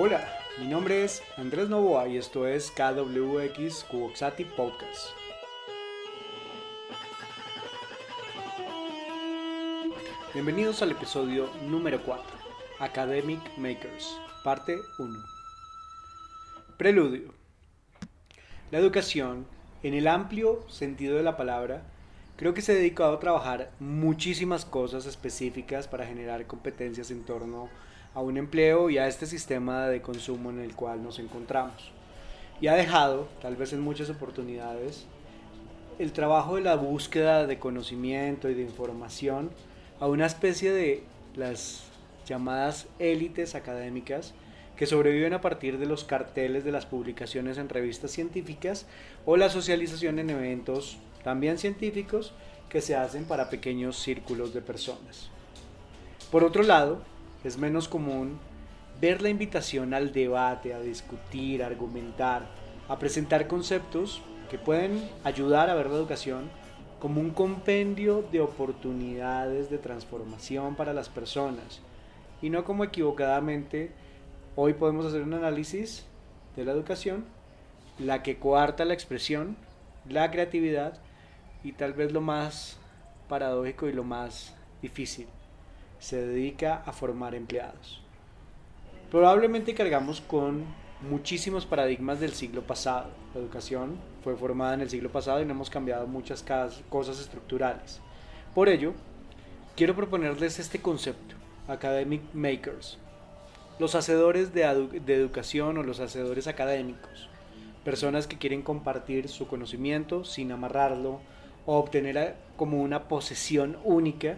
Hola, mi nombre es Andrés Novoa y esto es KWX Cuboxati Podcast. Bienvenidos al episodio número 4, Academic Makers, parte 1. Preludio. La educación, en el amplio sentido de la palabra, creo que se ha dedicado a trabajar muchísimas cosas específicas para generar competencias en torno a un empleo y a este sistema de consumo en el cual nos encontramos. Y ha dejado, tal vez en muchas oportunidades, el trabajo de la búsqueda de conocimiento y de información a una especie de las llamadas élites académicas que sobreviven a partir de los carteles de las publicaciones en revistas científicas o la socialización en eventos también científicos que se hacen para pequeños círculos de personas. Por otro lado, es menos común ver la invitación al debate, a discutir, a argumentar, a presentar conceptos que pueden ayudar a ver la educación como un compendio de oportunidades de transformación para las personas. Y no como equivocadamente hoy podemos hacer un análisis de la educación, la que coarta la expresión, la creatividad y tal vez lo más paradójico y lo más difícil, se dedica a formar empleados. Probablemente cargamos con muchísimos paradigmas del siglo pasado. La educación fue formada en el siglo pasado y no hemos cambiado muchas cosas estructurales. Por ello, quiero proponerles este concepto, Academic Makers, los hacedores de, de educación o los hacedores académicos, personas que quieren compartir su conocimiento sin amarrarlo o obtener como una posesión única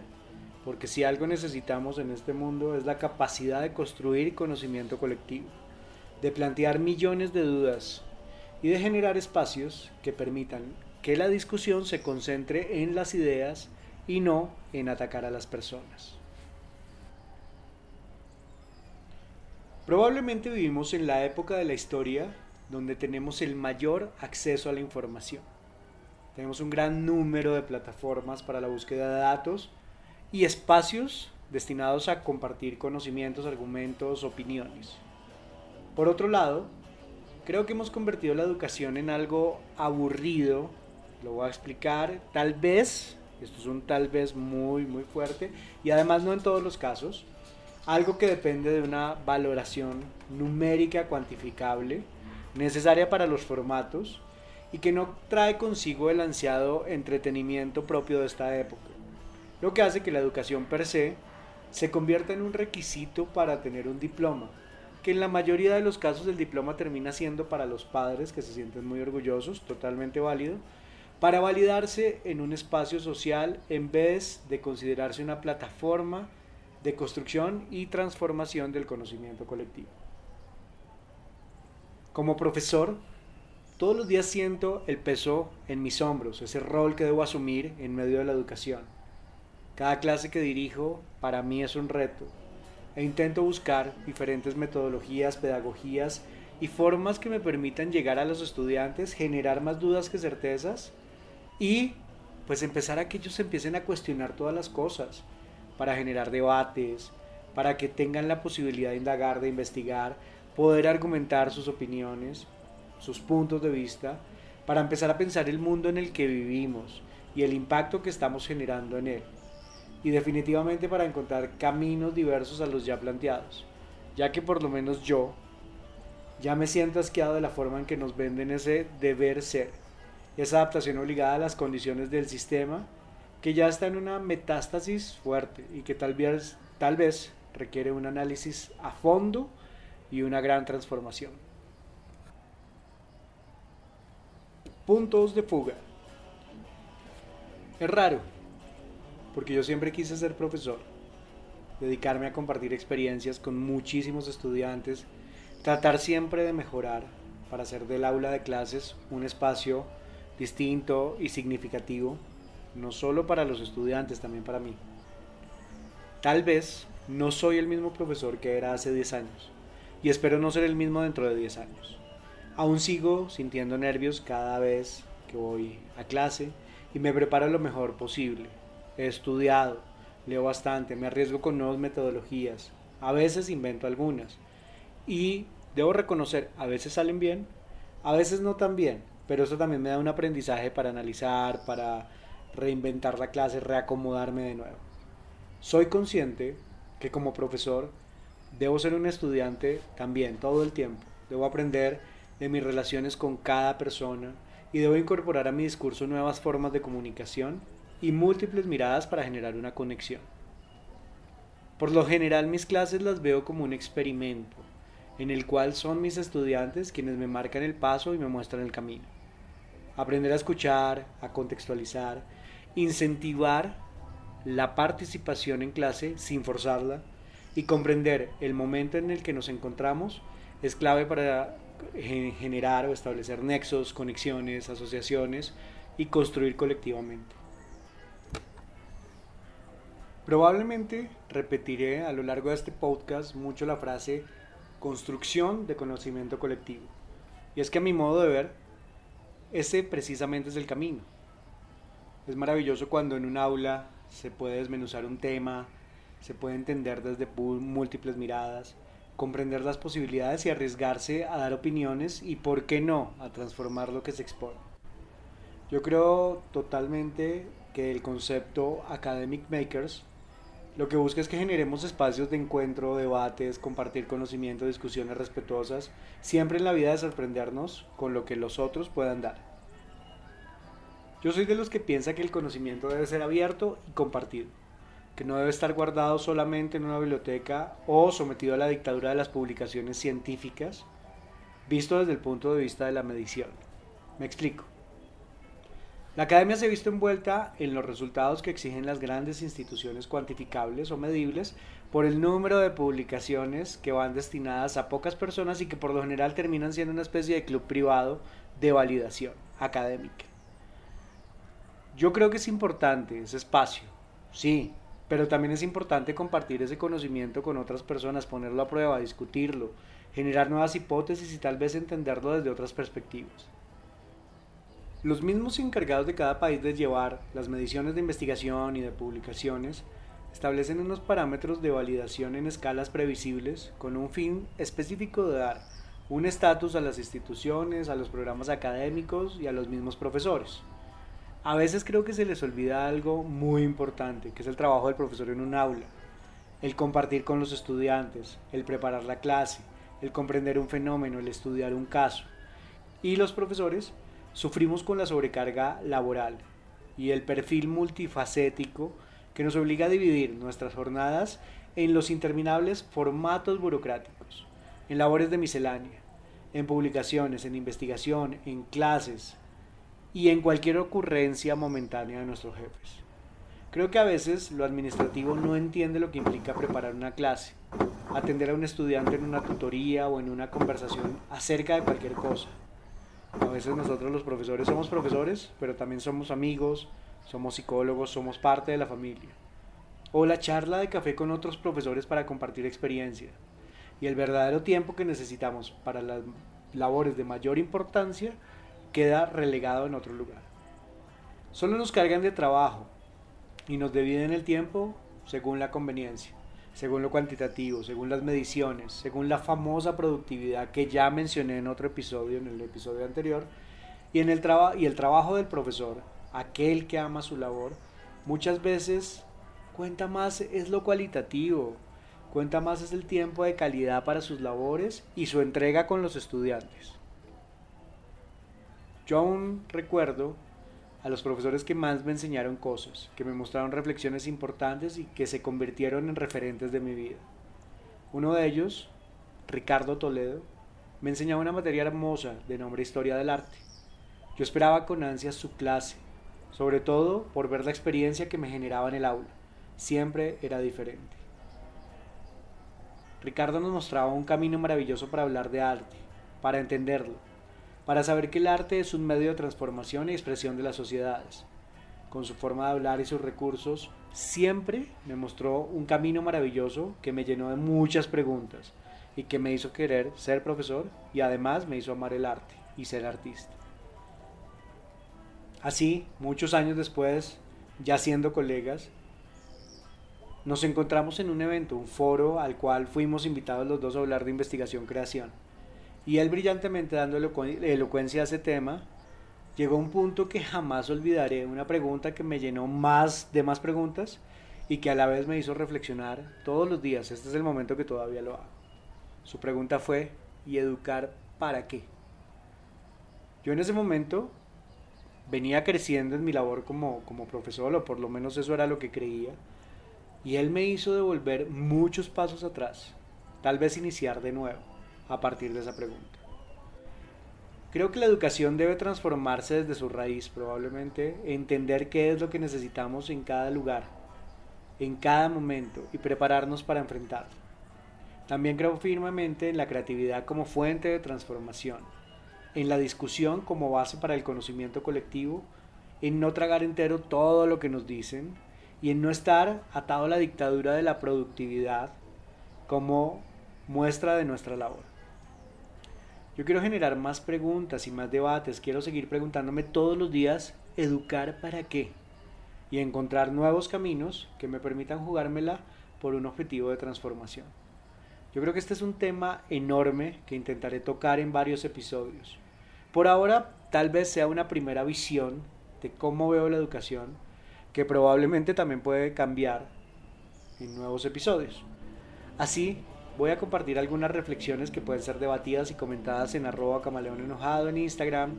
porque si algo necesitamos en este mundo es la capacidad de construir conocimiento colectivo de plantear millones de dudas y de generar espacios que permitan que la discusión se concentre en las ideas y no en atacar a las personas. Probablemente vivimos en la época de la historia donde tenemos el mayor acceso a la información. Tenemos un gran número de plataformas para la búsqueda de datos y espacios destinados a compartir conocimientos, argumentos, opiniones. Por otro lado, creo que hemos convertido la educación en algo aburrido, lo voy a explicar, tal vez, esto es un tal vez muy, muy fuerte, y además no en todos los casos, algo que depende de una valoración numérica cuantificable, necesaria para los formatos, y que no trae consigo el ansiado entretenimiento propio de esta época, lo que hace que la educación per se se convierta en un requisito para tener un diploma, que en la mayoría de los casos el diploma termina siendo para los padres que se sienten muy orgullosos, totalmente válido, para validarse en un espacio social en vez de considerarse una plataforma de construcción y transformación del conocimiento colectivo. Como profesor, todos los días siento el peso en mis hombros, ese rol que debo asumir en medio de la educación. Cada clase que dirijo para mí es un reto, e intento buscar diferentes metodologías, pedagogías y formas que me permitan llegar a los estudiantes, generar más dudas que certezas y pues empezar a que ellos empiecen a cuestionar todas las cosas para generar debates, para que tengan la posibilidad de indagar, de investigar, poder argumentar sus opiniones, sus puntos de vista, para empezar a pensar el mundo en el que vivimos y el impacto que estamos generando en él y definitivamente para encontrar caminos diversos a los ya planteados, ya que por lo menos yo ya me siento asqueado de la forma en que nos venden ese deber ser, esa adaptación obligada a las condiciones del sistema que ya está en una metástasis fuerte y que tal vez, tal vez requiere un análisis a fondo y una gran transformación. Puntos de fuga. Es raro, porque yo siempre quise ser profesor, dedicarme a compartir experiencias con muchísimos estudiantes, tratar siempre de mejorar para hacer del aula de clases un espacio distinto y significativo, no solo para los estudiantes, también para mí. Tal vez no soy el mismo profesor que era hace 10 años y espero no ser el mismo dentro de 10 años. Aún sigo sintiendo nervios cada vez que voy a clase y me preparo lo mejor posible he estudiado, leo bastante, me arriesgo con nuevas metodologías, a veces invento algunas. Y debo reconocer, a veces salen bien, a veces no tan bien, pero eso también me da un aprendizaje para analizar, para reinventar la clase, reacomodarme de nuevo. Soy consciente que como profesor debo ser un estudiante también todo el tiempo. Debo aprender de mis relaciones con cada persona y debo incorporar a mi discurso nuevas formas de comunicación y múltiples miradas para generar una conexión. Por lo general mis clases las veo como un experimento, en el cual son mis estudiantes quienes me marcan el paso y me muestran el camino. Aprender a escuchar, a contextualizar, incentivar la participación en clase sin forzarla y comprender el momento en el que nos encontramos es clave para generar o establecer nexos, conexiones, asociaciones y construir colectivamente. Probablemente repetiré a lo largo de este podcast mucho la frase construcción de conocimiento colectivo. Y es que a mi modo de ver, ese precisamente es el camino. Es maravilloso cuando en un aula se puede desmenuzar un tema, se puede entender desde múltiples miradas, comprender las posibilidades y arriesgarse a dar opiniones y, por qué no, a transformar lo que se expone. Yo creo totalmente que el concepto Academic Makers lo que busca es que generemos espacios de encuentro, debates, compartir conocimiento, discusiones respetuosas, siempre en la vida de sorprendernos con lo que los otros puedan dar. Yo soy de los que piensa que el conocimiento debe ser abierto y compartido, que no debe estar guardado solamente en una biblioteca o sometido a la dictadura de las publicaciones científicas, visto desde el punto de vista de la medición. Me explico. La academia se ha visto envuelta en los resultados que exigen las grandes instituciones cuantificables o medibles por el número de publicaciones que van destinadas a pocas personas y que por lo general terminan siendo una especie de club privado de validación académica. Yo creo que es importante ese espacio, sí, pero también es importante compartir ese conocimiento con otras personas, ponerlo a prueba, discutirlo, generar nuevas hipótesis y tal vez entenderlo desde otras perspectivas. Los mismos encargados de cada país de llevar las mediciones de investigación y de publicaciones establecen unos parámetros de validación en escalas previsibles con un fin específico de dar un estatus a las instituciones, a los programas académicos y a los mismos profesores. A veces creo que se les olvida algo muy importante, que es el trabajo del profesor en un aula, el compartir con los estudiantes, el preparar la clase, el comprender un fenómeno, el estudiar un caso. Y los profesores Sufrimos con la sobrecarga laboral y el perfil multifacético que nos obliga a dividir nuestras jornadas en los interminables formatos burocráticos, en labores de miscelánea, en publicaciones, en investigación, en clases y en cualquier ocurrencia momentánea de nuestros jefes. Creo que a veces lo administrativo no entiende lo que implica preparar una clase, atender a un estudiante en una tutoría o en una conversación acerca de cualquier cosa, a veces nosotros los profesores somos profesores, pero también somos amigos, somos psicólogos, somos parte de la familia. O la charla de café con otros profesores para compartir experiencia. Y el verdadero tiempo que necesitamos para las labores de mayor importancia queda relegado en otro lugar. Solo nos cargan de trabajo y nos dividen el tiempo según la conveniencia según lo cuantitativo, según las mediciones, según la famosa productividad que ya mencioné en otro episodio, en el episodio anterior, y, en el, y el trabajo del profesor, aquel que ama su labor, muchas veces cuenta más es lo cualitativo, cuenta más es el tiempo de calidad para sus labores y su entrega con los estudiantes. Yo aún recuerdo a los profesores que más me enseñaron cosas, que me mostraron reflexiones importantes y que se convirtieron en referentes de mi vida. Uno de ellos, Ricardo Toledo, me enseñaba una materia hermosa de nombre Historia del Arte. Yo esperaba con ansias su clase, sobre todo por ver la experiencia que me generaba en el aula. Siempre era diferente. Ricardo nos mostraba un camino maravilloso para hablar de arte, para entenderlo, para saber que el arte es un medio de transformación y expresión de las sociedades. Con su forma de hablar y sus recursos, siempre me mostró un camino maravilloso que me llenó de muchas preguntas y que me hizo querer ser profesor y además me hizo amar el arte y ser artista. Así, muchos años después, ya siendo colegas, Nos encontramos en un evento, un foro al cual fuimos invitados los dos a hablar de investigación-creación. Y él brillantemente dando elocuencia a ese tema, llegó a un punto que jamás olvidaré, una pregunta que me llenó más de más preguntas y que a la vez me hizo reflexionar todos los días. Este es el momento que todavía lo hago. Su pregunta fue, ¿y educar para qué? Yo en ese momento venía creciendo en mi labor como, como profesor, o por lo menos eso era lo que creía, y él me hizo devolver muchos pasos atrás, tal vez iniciar de nuevo a partir de esa pregunta. Creo que la educación debe transformarse desde su raíz, probablemente, entender qué es lo que necesitamos en cada lugar, en cada momento, y prepararnos para enfrentarlo. También creo firmemente en la creatividad como fuente de transformación en la discusión como base para el conocimiento colectivo, en no tragar entero todo lo que nos dicen y en no estar atado a la dictadura de la productividad como muestra de nuestra labor. Yo quiero generar más preguntas y más debates, quiero seguir preguntándome todos los días, ¿educar para qué? Y encontrar nuevos caminos que me permitan jugármela por un objetivo de transformación. Yo creo que este es un tema enorme que intentaré tocar en varios episodios. Por ahora, tal vez sea una primera visión de cómo veo la educación, que probablemente también puede cambiar en nuevos episodios. Así, voy a compartir algunas reflexiones que pueden ser debatidas y comentadas en arroba camaleón enojado en Instagram,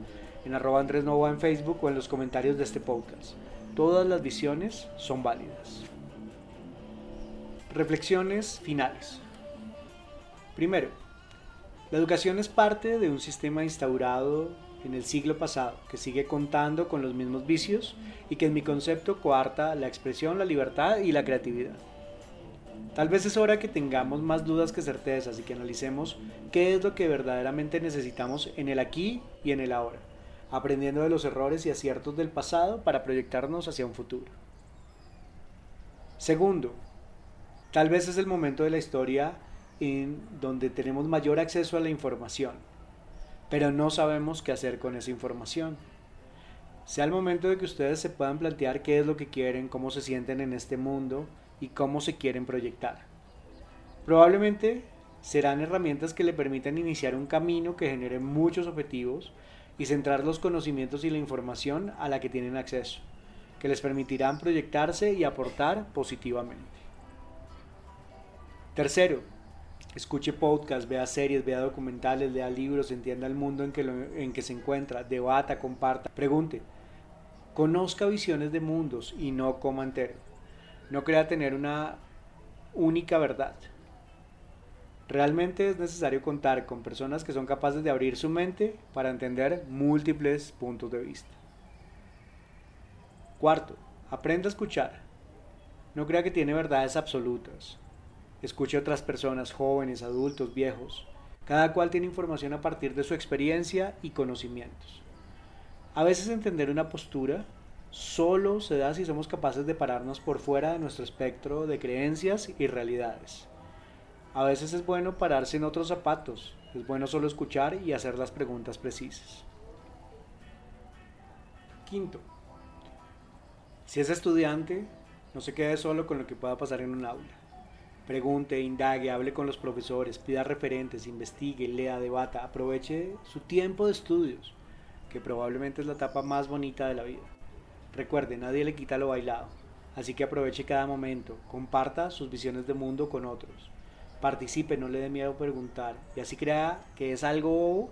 en arroba Andrés Nova en Facebook o en los comentarios de este podcast. Todas las visiones son válidas. Reflexiones finales. Primero, la educación es parte de un sistema instaurado en el siglo pasado que sigue contando con los mismos vicios y que en mi concepto coarta la expresión, la libertad y la creatividad. Tal vez es hora que tengamos más dudas que certezas y que analicemos qué es lo que verdaderamente necesitamos en el aquí y en el ahora, aprendiendo de los errores y aciertos del pasado para proyectarnos hacia un futuro. Segundo, tal vez es el momento de la historia en donde tenemos mayor acceso a la información, pero no sabemos qué hacer con esa información. Sea el momento de que ustedes se puedan plantear qué es lo que quieren, cómo se sienten en este mundo y cómo se quieren proyectar. Probablemente serán herramientas que le permitan iniciar un camino que genere muchos objetivos y centrar los conocimientos y la información a la que tienen acceso, que les permitirán proyectarse y aportar positivamente. Tercero, escuche podcasts, vea series, vea documentales, lea libros, entienda el mundo en que, en que se encuentra, debata, comparta, pregunte. Conozca visiones de mundos y no coma entero. No crea tener una única verdad. Realmente es necesario contar con personas que son capaces de abrir su mente para entender múltiples puntos de vista. Cuarto, aprenda a escuchar. No crea que tiene verdades absolutas. Escuche a otras personas, jóvenes, adultos, viejos. Cada cual tiene información a partir de su experiencia y conocimientos. A veces entender una postura solo se da si somos capaces de pararnos por fuera de nuestro espectro de creencias y realidades. A veces es bueno pararse en otros zapatos, es bueno solo escuchar y hacer las preguntas precisas. Quinto, si es estudiante, no se quede solo con lo que pueda pasar en un aula. Pregunte, indague, hable con los profesores, pida referentes, investigue, lea, debata, aproveche su tiempo de estudios, que probablemente es la etapa más bonita de la vida. Recuerde, nadie le quita lo bailado, así que aproveche cada momento, comparta sus visiones de mundo con otros, participe, no le dé miedo preguntar, y así crea que es algo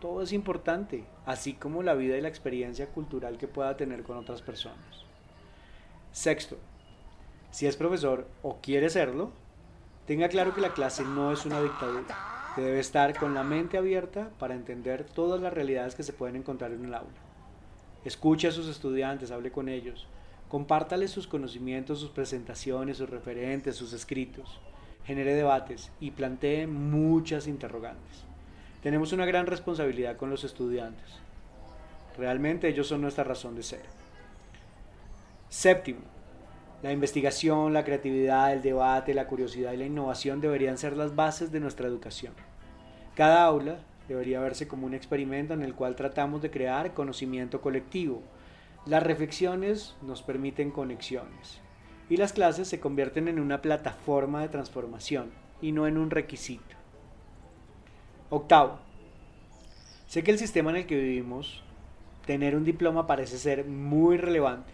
todo es importante, así como la vida y la experiencia cultural que pueda tener con otras personas. Sexto, si es profesor o quiere serlo, Tenga claro que la clase no es una dictadura, que debe estar con la mente abierta para entender todas las realidades que se pueden encontrar en el aula. Escuche a sus estudiantes, hable con ellos, compártales sus conocimientos, sus presentaciones, sus referentes, sus escritos, genere debates y plantee muchas interrogantes. Tenemos una gran responsabilidad con los estudiantes. Realmente ellos son nuestra razón de ser. Séptimo, la investigación, la creatividad, el debate, la curiosidad y la innovación deberían ser las bases de nuestra educación. Cada aula debería verse como un experimento en el cual tratamos de crear conocimiento colectivo. Las reflexiones nos permiten conexiones y las clases se convierten en una plataforma de transformación y no en un requisito. Octavo, sé que el sistema en el que vivimos, tener un diploma parece ser muy relevante,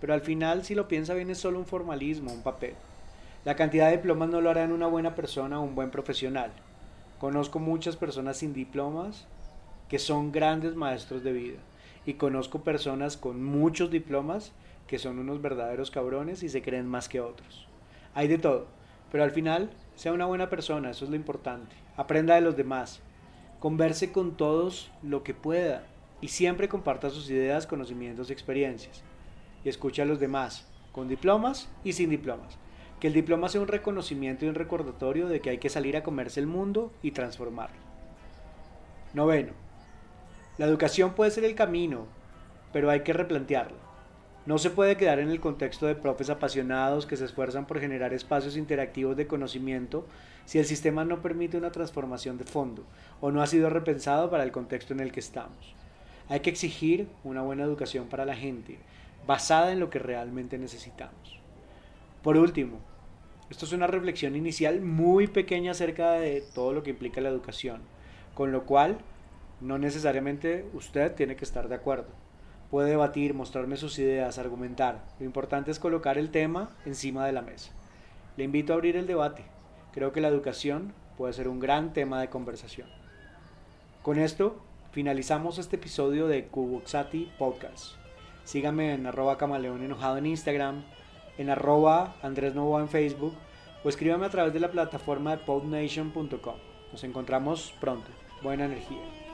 pero al final si lo piensa bien es solo un formalismo, un papel. La cantidad de diplomas no lo harán una buena persona o un buen profesional. Conozco muchas personas sin diplomas que son grandes maestros de vida y conozco personas con muchos diplomas que son unos verdaderos cabrones y se creen más que otros. Hay de todo, pero al final sea una buena persona, eso es lo importante. Aprenda de los demás, converse con todos lo que pueda y siempre comparta sus ideas, conocimientos y experiencias. Y escuche a los demás, con diplomas y sin diplomas. El diploma sea un reconocimiento y un recordatorio de que hay que salir a comerse el mundo y transformarlo. Noveno. La educación puede ser el camino, pero hay que replantearlo. No se puede quedar en el contexto de profes apasionados que se esfuerzan por generar espacios interactivos de conocimiento si el sistema no permite una transformación de fondo o no ha sido repensado para el contexto en el que estamos. Hay que exigir una buena educación para la gente, basada en lo que realmente necesitamos. Por último, esto es una reflexión inicial muy pequeña acerca de todo lo que implica la educación, con lo cual no necesariamente usted tiene que estar de acuerdo puede debatir, mostrarme sus ideas, argumentar. Lo importante es colocar el tema encima de la mesa. Le invito a abrir el debate. Creo que la educación puede ser un gran tema de conversación. Con esto finalizamos este episodio de Kubuxati Podcast. Síganme en arroba camaleón enojado en Instagram, en arroba Andrés Novoa en Facebook o escríbame a través de la plataforma de podnation.com. Nos encontramos pronto. Buena energía.